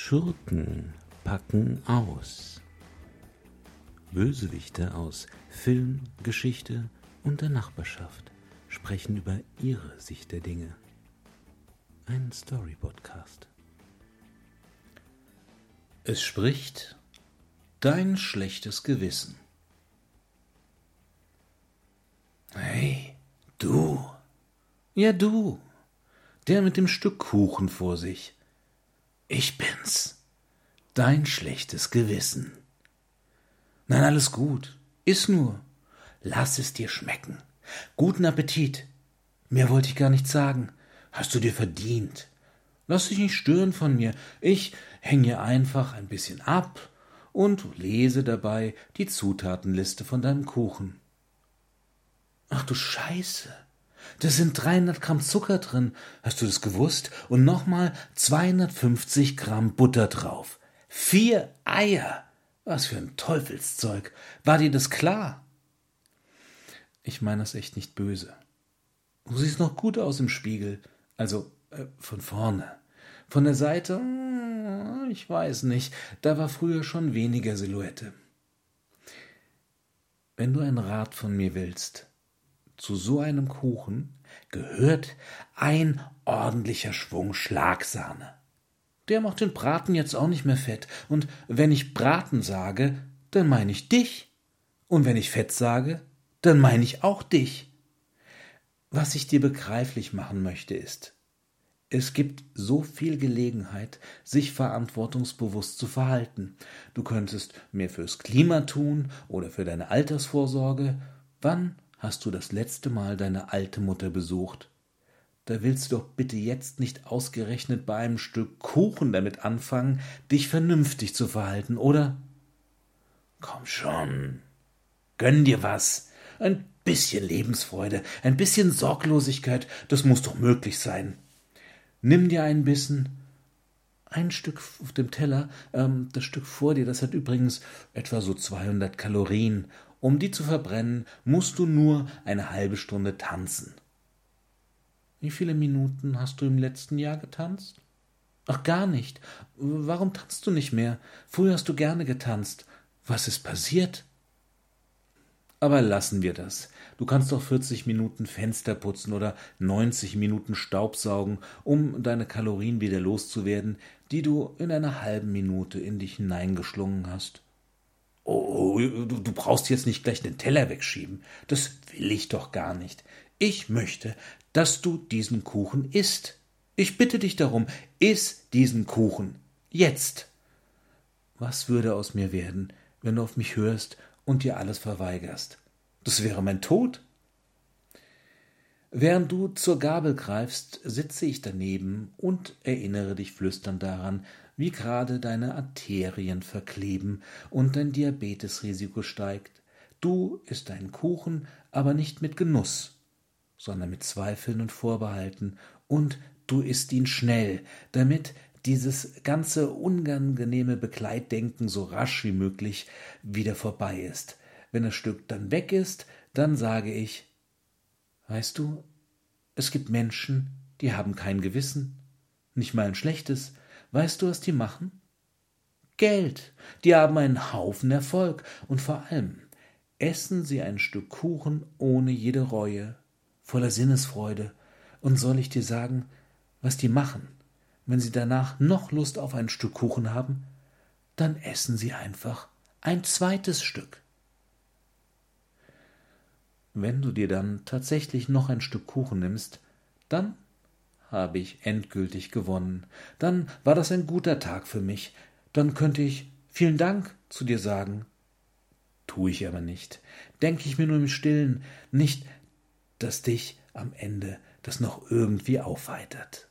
Schurken packen aus. Bösewichte aus Film, Geschichte und der Nachbarschaft sprechen über ihre Sicht der Dinge. Ein Story-Podcast. Es spricht dein schlechtes Gewissen. Hey, du. Ja, du. Der mit dem Stück Kuchen vor sich. Ich bin's. Dein schlechtes Gewissen. Nein, alles gut. Iss nur. Lass es dir schmecken. Guten Appetit. Mehr wollte ich gar nicht sagen. Hast du dir verdient. Lass dich nicht stören von mir. Ich hänge einfach ein bisschen ab und lese dabei die Zutatenliste von deinem Kuchen. Ach du Scheiße. Da sind 300 Gramm Zucker drin. Hast du das gewusst? Und nochmal 250 Gramm Butter drauf. Vier Eier. Was für ein Teufelszeug. War dir das klar? Ich meine das echt nicht böse. Du siehst noch gut aus im Spiegel. Also äh, von vorne. Von der Seite, hm, ich weiß nicht. Da war früher schon weniger Silhouette. Wenn du ein Rat von mir willst, zu so einem Kuchen gehört ein ordentlicher Schwung Schlagsahne. Der macht den Braten jetzt auch nicht mehr fett. Und wenn ich Braten sage, dann meine ich dich. Und wenn ich Fett sage, dann meine ich auch dich. Was ich dir begreiflich machen möchte, ist, es gibt so viel Gelegenheit, sich verantwortungsbewusst zu verhalten. Du könntest mehr fürs Klima tun oder für deine Altersvorsorge. Wann hast du das letzte Mal deine alte Mutter besucht? Da willst du doch bitte jetzt nicht ausgerechnet bei einem Stück Kuchen damit anfangen, dich vernünftig zu verhalten, oder? Komm schon. Gönn dir was. Ein bisschen Lebensfreude, ein bisschen Sorglosigkeit, das muss doch möglich sein. Nimm dir einen Bissen, ein Stück auf dem Teller, ähm, das Stück vor dir, das hat übrigens etwa so 200 Kalorien um die zu verbrennen, musst du nur eine halbe Stunde tanzen. Wie viele Minuten hast du im letzten Jahr getanzt? Ach, gar nicht. Warum tanzt du nicht mehr? Früher hast du gerne getanzt. Was ist passiert? Aber lassen wir das. Du kannst doch 40 Minuten Fenster putzen oder 90 Minuten Staubsaugen, um deine Kalorien wieder loszuwerden, die du in einer halben Minute in dich hineingeschlungen hast. Du, du brauchst jetzt nicht gleich den Teller wegschieben. Das will ich doch gar nicht. Ich möchte, dass du diesen Kuchen isst. Ich bitte dich darum, iss diesen Kuchen. Jetzt. Was würde aus mir werden, wenn du auf mich hörst und dir alles verweigerst? Das wäre mein Tod. Während du zur Gabel greifst, sitze ich daneben und erinnere dich flüsternd daran, wie gerade deine Arterien verkleben und dein Diabetesrisiko steigt. Du isst deinen Kuchen, aber nicht mit Genuss, sondern mit Zweifeln und Vorbehalten, und du isst ihn schnell, damit dieses ganze unangenehme Begleitdenken so rasch wie möglich wieder vorbei ist. Wenn das Stück dann weg ist, dann sage ich, weißt du, es gibt Menschen, die haben kein Gewissen, nicht mal ein schlechtes, Weißt du, was die machen? Geld. Die haben einen Haufen Erfolg und vor allem essen sie ein Stück Kuchen ohne jede Reue, voller Sinnesfreude. Und soll ich dir sagen, was die machen, wenn sie danach noch Lust auf ein Stück Kuchen haben? Dann essen sie einfach ein zweites Stück. Wenn du dir dann tatsächlich noch ein Stück Kuchen nimmst, dann habe ich endgültig gewonnen. Dann war das ein guter Tag für mich. Dann könnte ich vielen Dank zu dir sagen. Tu ich aber nicht. Denke ich mir nur im Stillen, nicht, dass dich am Ende das noch irgendwie aufheitert.